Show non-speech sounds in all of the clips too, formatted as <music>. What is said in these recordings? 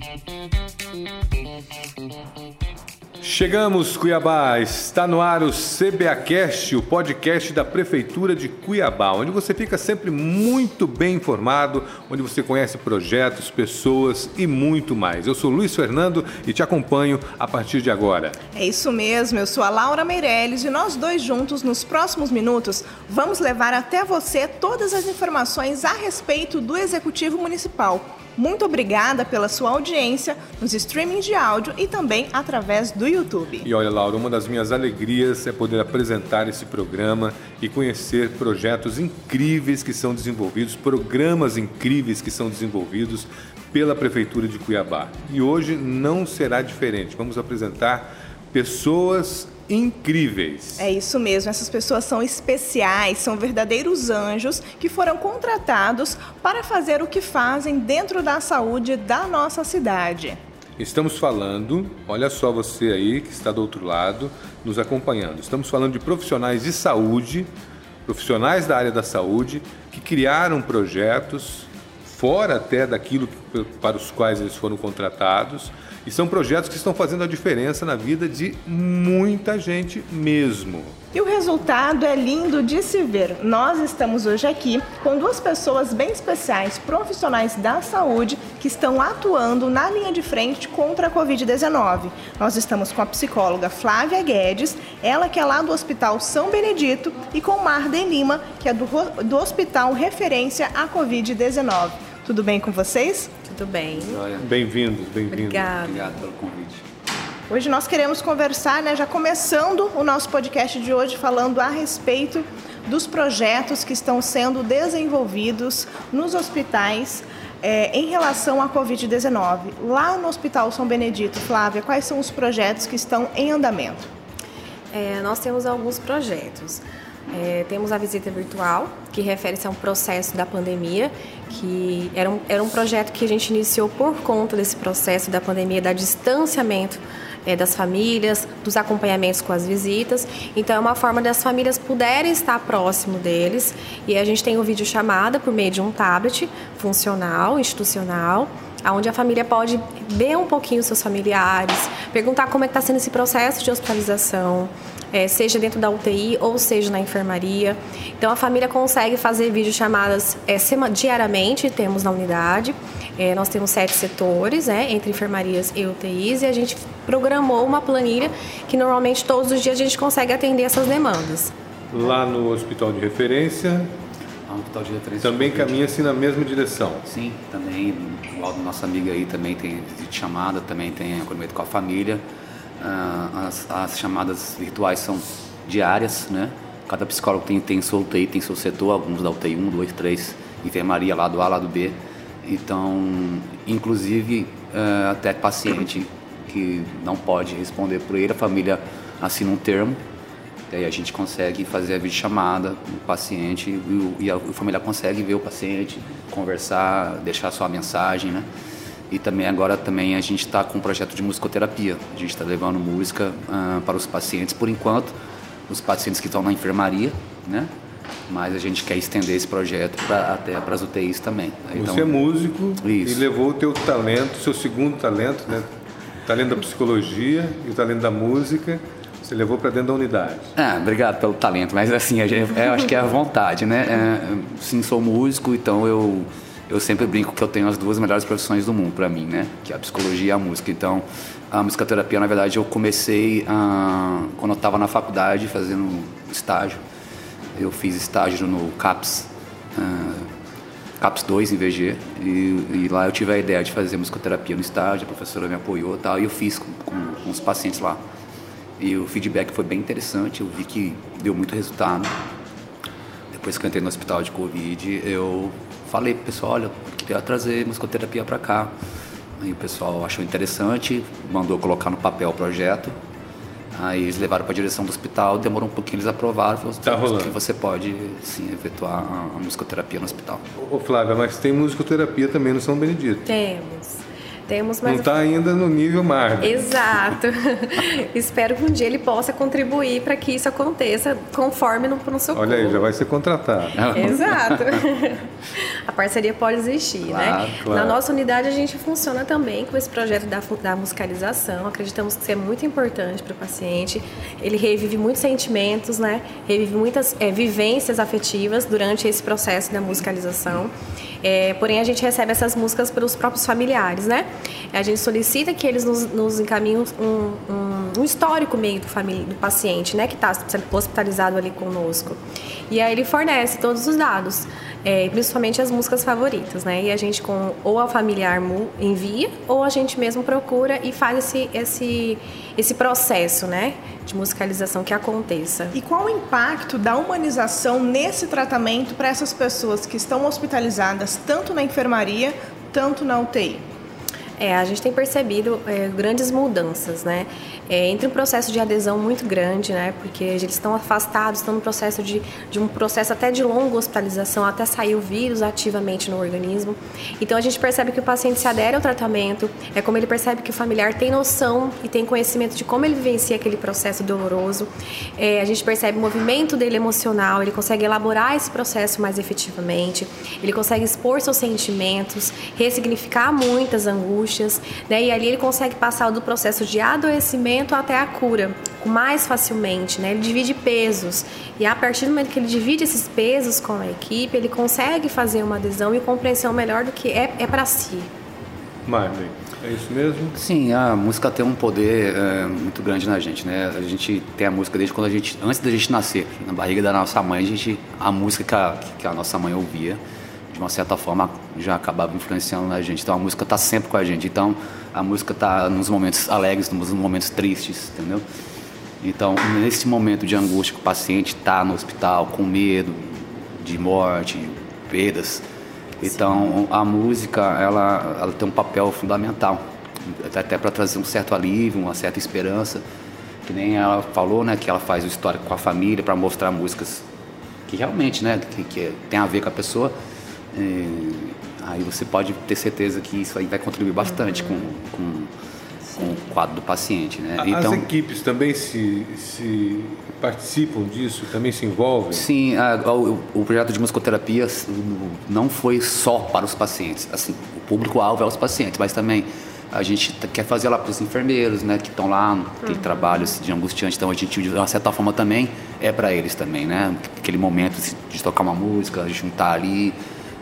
Thank you. Chegamos, Cuiabá. Está no ar o CBAcast, o podcast da Prefeitura de Cuiabá, onde você fica sempre muito bem informado, onde você conhece projetos, pessoas e muito mais. Eu sou Luiz Fernando e te acompanho a partir de agora. É isso mesmo, eu sou a Laura Meirelles e nós dois juntos, nos próximos minutos, vamos levar até você todas as informações a respeito do Executivo Municipal muito obrigada pela sua audiência nos streamings de áudio e também através do YouTube. E olha, Laura, uma das minhas alegrias é poder apresentar esse programa e conhecer projetos incríveis que são desenvolvidos, programas incríveis que são desenvolvidos pela Prefeitura de Cuiabá. E hoje não será diferente. Vamos apresentar pessoas incríveis. É isso mesmo, essas pessoas são especiais, são verdadeiros anjos que foram contratados para fazer o que fazem dentro da saúde da nossa cidade. Estamos falando, olha só você aí que está do outro lado nos acompanhando. Estamos falando de profissionais de saúde, profissionais da área da saúde que criaram projetos fora até daquilo para os quais eles foram contratados e são projetos que estão fazendo a diferença na vida de muita gente mesmo. E o resultado é lindo de se ver. Nós estamos hoje aqui com duas pessoas bem especiais, profissionais da saúde, que estão atuando na linha de frente contra a Covid-19. Nós estamos com a psicóloga Flávia Guedes, ela que é lá do Hospital São Benedito, e com Marden Lima, que é do, do Hospital Referência à Covid-19. Tudo bem com vocês? Tudo bem. Bem-vindos, bem-vindos. Obrigada. Obrigado pelo convite. Hoje nós queremos conversar, né, já começando o nosso podcast de hoje falando a respeito dos projetos que estão sendo desenvolvidos nos hospitais é, em relação à Covid-19. Lá no Hospital São Benedito, Flávia, quais são os projetos que estão em andamento? É, nós temos alguns projetos. É, temos a visita virtual, que refere-se a um processo da pandemia, que era um, era um projeto que a gente iniciou por conta desse processo da pandemia, da distanciamento é, das famílias, dos acompanhamentos com as visitas. Então, é uma forma das famílias puderem estar próximo deles. E a gente tem o vídeo chamada por meio de um tablet funcional, institucional, onde a família pode ver um pouquinho seus familiares, perguntar como é que está sendo esse processo de hospitalização, é, seja dentro da UTI ou seja na enfermaria. Então a família consegue fazer videochamadas é, diariamente, temos na unidade. É, nós temos sete setores, né, entre enfermarias e UTIs, e a gente programou uma planilha que normalmente todos os dias a gente consegue atender essas demandas. Lá no hospital de referência, hospital de referência. Também caminha-se na mesma direção. Sim, também. O nossa amiga aí também tem chamada, também tem acolhimento com a família. Ah, as, as, chamadas virtuais são diárias, né? Cada psicólogo tem, tem sua UTI, tem seu setor, alguns da UTI 1, 2, 3, enfermaria lado A, lado B. Então, inclusive, uh, até paciente que não pode responder por ele, a família assina um termo, e aí a gente consegue fazer a videochamada com o paciente e, e a, a família consegue ver o paciente, conversar, deixar sua mensagem, né? E também agora também a gente está com um projeto de musicoterapia. A gente está levando música uh, para os pacientes por enquanto, os pacientes que estão na enfermaria, né? Mas a gente quer estender esse projeto pra, até para as UTIs também. Então, Você é músico isso. e levou o teu talento, seu segundo talento, né? O talento da psicologia e o talento da música. Você levou para dentro da unidade. Ah, obrigado pelo talento, mas assim, eu acho que é a vontade, né? É, sim, sou músico, então eu eu sempre brinco que eu tenho as duas melhores profissões do mundo para mim, né? Que é a psicologia e a música. Então, a musicoterapia, na verdade, eu comecei ah, quando eu estava na faculdade fazendo estágio. Eu fiz estágio no CAPS, ah, CAPS 2 em VG, e, e, lá eu tive a ideia de fazer musicoterapia no estágio, a professora me apoiou e tal, e eu fiz com, com, com os pacientes lá. E o feedback foi bem interessante, eu vi que deu muito resultado. Depois que eu entrei no hospital de Covid, eu falei pro pessoal, olha, queria trazer musicoterapia para cá. Aí o pessoal achou interessante, mandou colocar no papel o projeto. Aí eles levaram para a direção do hospital, demorou um pouquinho, eles aprovaram, falaram tá que você pode sim efetuar a, musicoterapia no hospital. Ô Flávia, mas tem musicoterapia também no São Benedito? Temos. Temos, mas... Não está ainda no nível mar. Exato. <laughs> Espero que um dia ele possa contribuir para que isso aconteça conforme no pronto-socorro. Olha aí, já vai ser contratado. <laughs> Exato. <laughs> a parceria pode existir, né? claro, né? Claro. Na nossa unidade a gente funciona também com esse projeto da, da musicalização. Acreditamos que isso é muito importante para o paciente. Ele revive muitos sentimentos, né? Revive muitas é, vivências afetivas durante esse processo da musicalização. É, porém, a gente recebe essas músicas pelos próprios familiares, né? A gente solicita que eles nos, nos encaminhem um, um, um, histórico meio do, do paciente, né? Que está hospitalizado ali conosco. E aí ele fornece todos os dados é, principalmente as músicas favoritas, né? E a gente com ou a familiar envia ou a gente mesmo procura e faz esse esse esse processo, né, de musicalização que aconteça. E qual o impacto da humanização nesse tratamento para essas pessoas que estão hospitalizadas tanto na enfermaria, tanto na UTI? É, a gente tem percebido é, grandes mudanças, né? É, entre um processo de adesão muito grande, né? Porque eles estão afastados, estão no processo de, de um processo até de longa hospitalização, até sair o vírus ativamente no organismo. Então a gente percebe que o paciente se adere ao tratamento, é como ele percebe que o familiar tem noção e tem conhecimento de como ele vivencia aquele processo doloroso. É, a gente percebe o movimento dele emocional, ele consegue elaborar esse processo mais efetivamente, ele consegue expor seus sentimentos, ressignificar muitas angústias angústias, né? E ali ele consegue passar do processo de adoecimento até a cura mais facilmente, né? Ele divide pesos e a partir do momento que ele divide esses pesos com a equipe, ele consegue fazer uma adesão e compreensão melhor do que é, é para si. Marley, é isso mesmo? Sim, a música tem um poder é, muito grande na gente, né? A gente tem a música desde quando a gente, antes da gente nascer, na barriga da nossa mãe, a gente, a música que a, que a nossa mãe ouvia de uma certa forma já acabava influenciando na gente. Então a música está sempre com a gente. Então a música está nos momentos alegres, nos momentos tristes, entendeu? Então nesse momento de angústia que o paciente está no hospital com medo de morte, de perdas, então a música ela, ela tem um papel fundamental até para trazer um certo alívio, uma certa esperança. Que nem ela falou, né, que ela faz o histórico com a família para mostrar músicas que realmente, né, que, que tem a ver com a pessoa é, aí você pode ter certeza que isso aí vai contribuir bastante com, com, com o quadro do paciente. Né? Então, As equipes também se, se participam disso, também se envolvem? Sim, a, o, o, projeto de musicoterapia não foi só para os pacientes. Assim, o público-alvo é os pacientes, mas também a gente quer fazer lá para os enfermeiros, né, que estão lá, aquele uhum. trabalho assim, de angustiante, então a gente, de uma certa forma, também é para eles também, né? Aquele momento de tocar uma música, a tá ali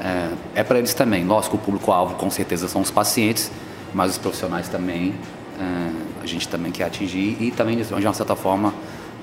é, é para eles também. Lógico, o público-alvo com certeza são os pacientes, mas os profissionais também, é, a gente também quer atingir e também, de uma certa forma,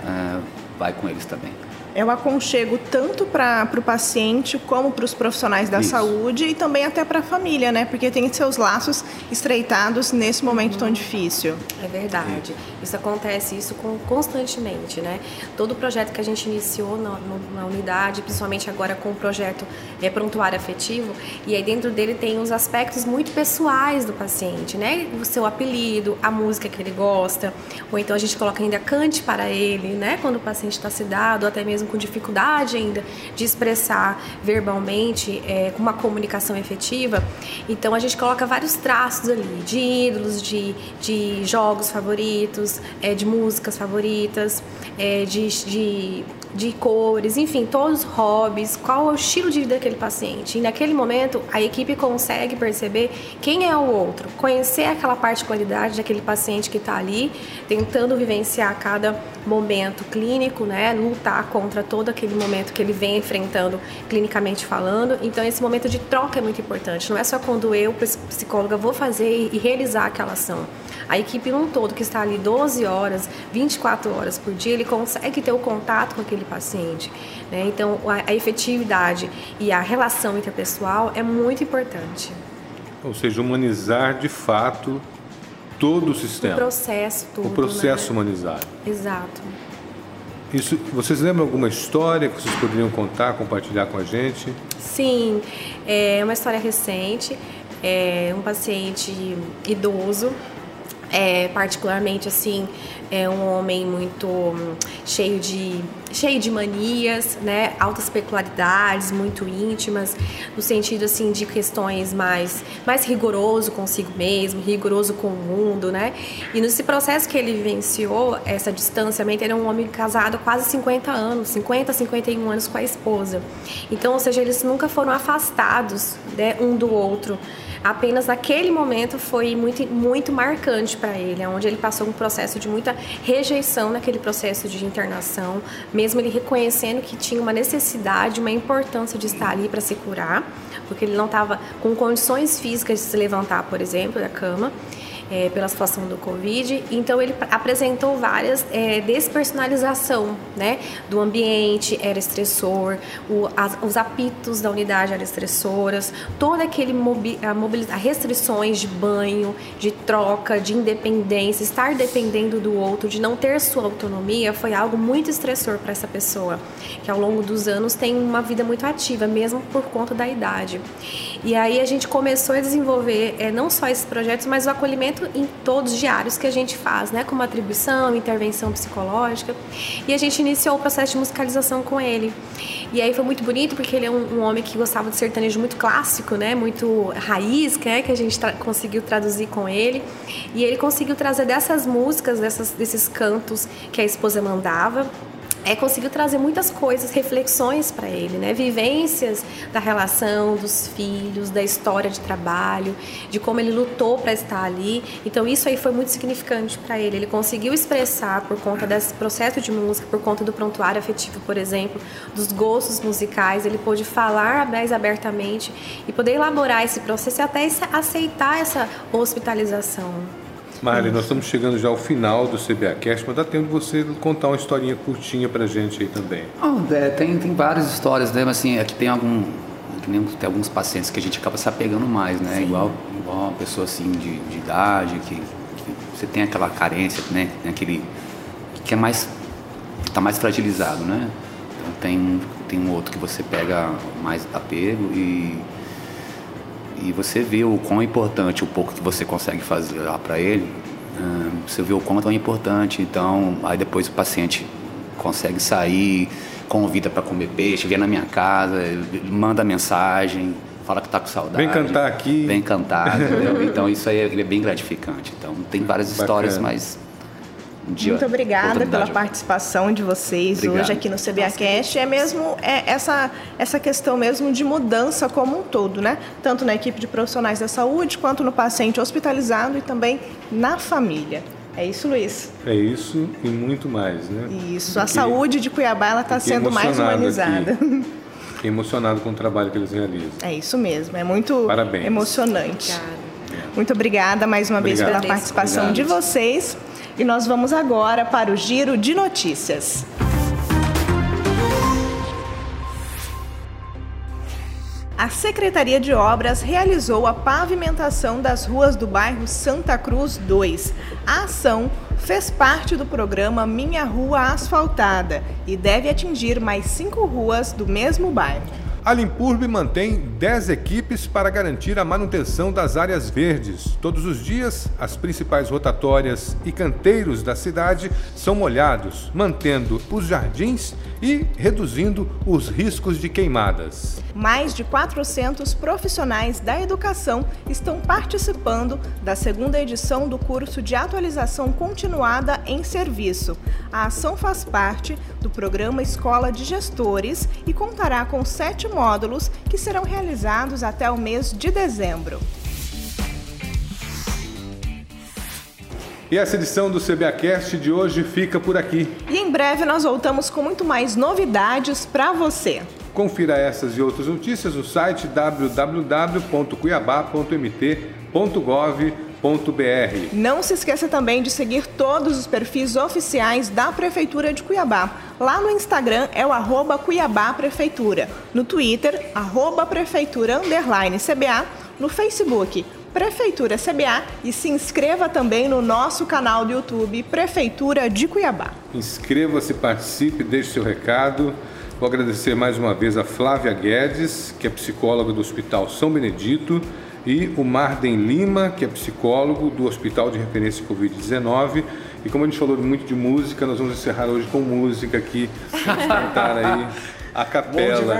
é, vai com eles também é o aconchego tanto para o paciente como para os profissionais da Isso. saúde e também até para a família, né? Porque tem seus laços estreitados nesse momento uhum. tão difícil. É verdade. Isso acontece isso constantemente, né? Todo o projeto que a gente iniciou na, na unidade, principalmente agora com o projeto é, Prontuário Afetivo, e aí dentro dele tem os aspectos muito pessoais do paciente, né? O seu apelido, a música que ele gosta, ou então a gente coloca ainda cante para ele, né? Quando o paciente está sedado, até mesmo mesmo com dificuldade ainda de expressar verbalmente, é, com uma comunicação efetiva. Então a gente coloca vários traços ali, de ídolos, de, de jogos favoritos, é, de músicas favoritas, é, de, de de cores, enfim, todos os hobbies, qual é o estilo de vida daquele paciente. E naquele momento a equipe consegue perceber quem é o outro, conhecer aquela particularidade daquele paciente que está ali, tentando vivenciar cada momento clínico, né, lutar contra todo aquele momento que ele vem enfrentando clinicamente falando. Então esse momento de troca é muito importante. Não é só quando eu, psicóloga, vou fazer e realizar aquela ação. A equipe num todo que está ali 12 horas, 24 horas por dia, ele consegue ter o contato com aquele paciente. Né? Então, a, a efetividade e a relação interpessoal é muito importante. Ou seja, humanizar de fato todo o sistema. O processo todo. O processo né? humanizado. Exato. Isso, vocês lembram alguma história que vocês poderiam contar, compartilhar com a gente? Sim, é uma história recente. É um paciente idoso é, particularmente assim é um homem muito hum, cheio de cheio de manias, né, altas peculiaridades, muito íntimas, no sentido assim de questões mais mais rigoroso consigo mesmo, rigoroso com o mundo, né? E nesse processo que ele vivenciou, essa distanciamento, ele é um homem casado há quase 50 anos, 50, 51 anos com a esposa. Então, ou seja, eles nunca foram afastados, né, um do outro apenas naquele momento foi muito, muito marcante para ele, onde ele passou um processo de muita rejeição naquele processo de internação, mesmo ele reconhecendo que tinha uma necessidade, uma importância de estar ali para se curar, porque ele não estava com condições físicas de se levantar, por exemplo, da cama é, pela situação do Covid. Então ele apresentou várias é, despersonalização, né, do ambiente era estressor, o, as, os apitos da unidade eram estressoras, toda aquele mobi, a mobiliza, restrições de banho, de troca, de independência, estar dependendo do outro, de não ter sua autonomia, foi algo muito estressor para essa pessoa, que ao longo dos anos tem uma vida muito ativa, mesmo por conta da idade. E aí a gente começou a desenvolver é, não só esses projetos, mas o acolhimento em todos os diários que a gente faz, né? Como atribuição, intervenção psicológica. E a gente iniciou o processo de musicalização com ele. E aí foi muito bonito porque ele é um, um homem que gostava de sertanejo muito clássico, né? Muito raiz, né? Que a gente tra conseguiu traduzir com ele. E ele conseguiu trazer dessas músicas, dessas, desses cantos que a esposa mandava é, conseguiu trazer muitas coisas, reflexões para ele, né? Vivências da relação dos filhos, da história de trabalho, de como ele lutou para estar ali. Então isso aí foi muito significante para ele. Ele conseguiu expressar por conta desse processo de música, por conta do prontuário afetivo, por exemplo, dos gostos musicais, ele pôde falar mais abertamente e poder elaborar esse processo e até aceitar essa hospitalização. Mari, nós estamos chegando já ao final do CBA Cast, mas dá tempo de você contar uma historinha curtinha pra gente aí também. Oh, é, tem, tem várias histórias, né? Mas assim, aqui tem algum. Tem alguns pacientes que a gente acaba se apegando mais, né? Igual, igual uma pessoa assim de, de idade, que, que, você tem aquela carência, né? Tem aquele. que é mais. que tá mais fragilizado, né? Então tem, tem um outro que você pega mais apego e e você vê o quão importante o pouco que você consegue fazer lá para ele, você vê o quanto é importante. Então, aí depois o paciente consegue sair, convida para comer peixe, vem na minha casa, manda mensagem, fala que está com saudade. Vem cantar aqui. Vem cantar, entendeu? Então isso aí é bem gratificante. Então tem várias Bacana. histórias, mas de Muito obrigada pela participação de vocês Obrigado. hoje aqui no CBAcast. É mesmo é essa, essa questão mesmo de mudança como um todo, né? Tanto na equipe de profissionais da saúde, quanto no paciente hospitalizado e também na família. É isso, Luiz? É isso e muito mais, né? Isso. A saúde de Cuiabá ela está sendo mais humanizada. Aqui. <laughs> Fiquei emocionado com o trabalho que eles realizam. É isso mesmo. É muito Parabéns. emocionante. Obrigada. Muito obrigada mais uma Obrigado. vez pela participação Obrigado. de vocês. E nós vamos agora para o giro de notícias. A Secretaria de Obras realizou a pavimentação das ruas do bairro Santa Cruz 2. A ação fez parte do programa Minha Rua Asfaltada e deve atingir mais cinco ruas do mesmo bairro. A Limpurbe mantém 10 equipes para garantir a manutenção das áreas verdes. Todos os dias, as principais rotatórias e canteiros da cidade são molhados, mantendo os jardins e reduzindo os riscos de queimadas. Mais de 400 profissionais da educação estão participando da segunda edição do curso de atualização continuada em serviço. A ação faz parte do programa Escola de Gestores e contará com sete módulos que serão realizados até o mês de dezembro. E essa edição do CBAcast de hoje fica por aqui. E em breve nós voltamos com muito mais novidades para você. Confira essas e outras notícias no site www.cuiabá.mt.gov.br. Não se esqueça também de seguir todos os perfis oficiais da Prefeitura de Cuiabá. Lá no Instagram é o arroba Cuiabá Prefeitura. No Twitter, arroba Prefeitura CBA. No Facebook, Prefeitura CBA e se inscreva também no nosso canal do YouTube Prefeitura de Cuiabá. Inscreva-se, participe, deixe seu recado. Vou agradecer mais uma vez a Flávia Guedes, que é psicóloga do Hospital São Benedito, e o Marden Lima, que é psicólogo do Hospital de Referência Covid-19. E como a gente falou muito de música, nós vamos encerrar hoje com música aqui. Vamos cantar aí a capela.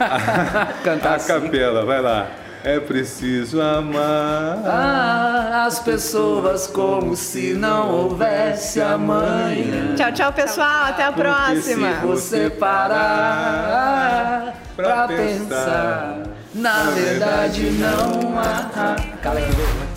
a, <laughs> Cantar a assim. capela, vai lá. É preciso amar. Ah, as pessoas como se não houvesse amanhã. Tchau, tchau, pessoal. Até a Porque próxima. se Você parar pra pensar, na verdade não há. Cala que